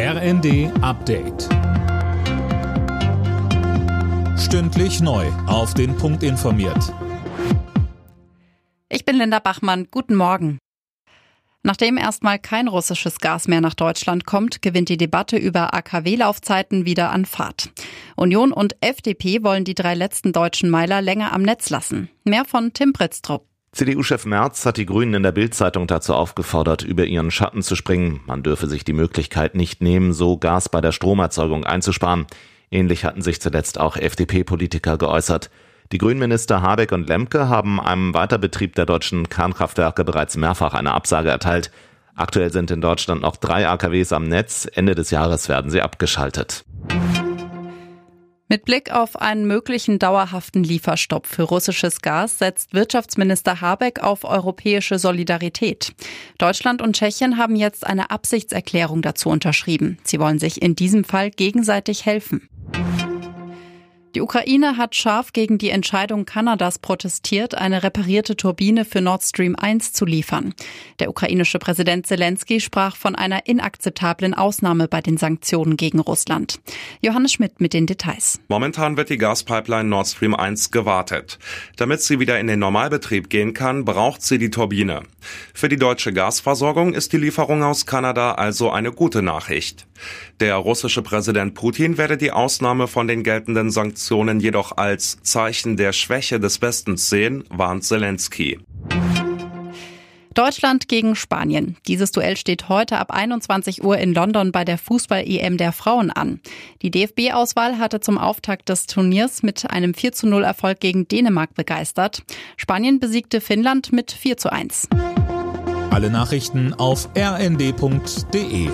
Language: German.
RND Update. Stündlich neu. Auf den Punkt informiert. Ich bin Linda Bachmann. Guten Morgen. Nachdem erstmal kein russisches Gas mehr nach Deutschland kommt, gewinnt die Debatte über AKW-Laufzeiten wieder an Fahrt. Union und FDP wollen die drei letzten deutschen Meiler länger am Netz lassen. Mehr von Tim Britztrup. CDU-Chef Merz hat die Grünen in der Bild-Zeitung dazu aufgefordert, über ihren Schatten zu springen. Man dürfe sich die Möglichkeit nicht nehmen, so Gas bei der Stromerzeugung einzusparen. Ähnlich hatten sich zuletzt auch FDP-Politiker geäußert. Die Grünminister Habeck und Lemke haben einem Weiterbetrieb der deutschen Kernkraftwerke bereits mehrfach eine Absage erteilt. Aktuell sind in Deutschland noch drei AKWs am Netz. Ende des Jahres werden sie abgeschaltet. Mit Blick auf einen möglichen dauerhaften Lieferstopp für russisches Gas setzt Wirtschaftsminister Habeck auf europäische Solidarität. Deutschland und Tschechien haben jetzt eine Absichtserklärung dazu unterschrieben. Sie wollen sich in diesem Fall gegenseitig helfen. Die Ukraine hat scharf gegen die Entscheidung Kanadas protestiert, eine reparierte Turbine für Nord Stream 1 zu liefern. Der ukrainische Präsident Zelensky sprach von einer inakzeptablen Ausnahme bei den Sanktionen gegen Russland. Johannes Schmidt mit den Details. Momentan wird die Gaspipeline Nord Stream 1 gewartet. Damit sie wieder in den Normalbetrieb gehen kann, braucht sie die Turbine. Für die deutsche Gasversorgung ist die Lieferung aus Kanada also eine gute Nachricht. Der russische Präsident Putin werde die Ausnahme von den geltenden Sanktionen jedoch als Zeichen der Schwäche des Westens sehen, warnt Zelensky. Deutschland gegen Spanien. Dieses Duell steht heute ab 21 Uhr in London bei der Fußball-EM der Frauen an. Die DFB-Auswahl hatte zum Auftakt des Turniers mit einem 4 zu 0 Erfolg gegen Dänemark begeistert. Spanien besiegte Finnland mit 4 zu 1. Alle Nachrichten auf rnd.de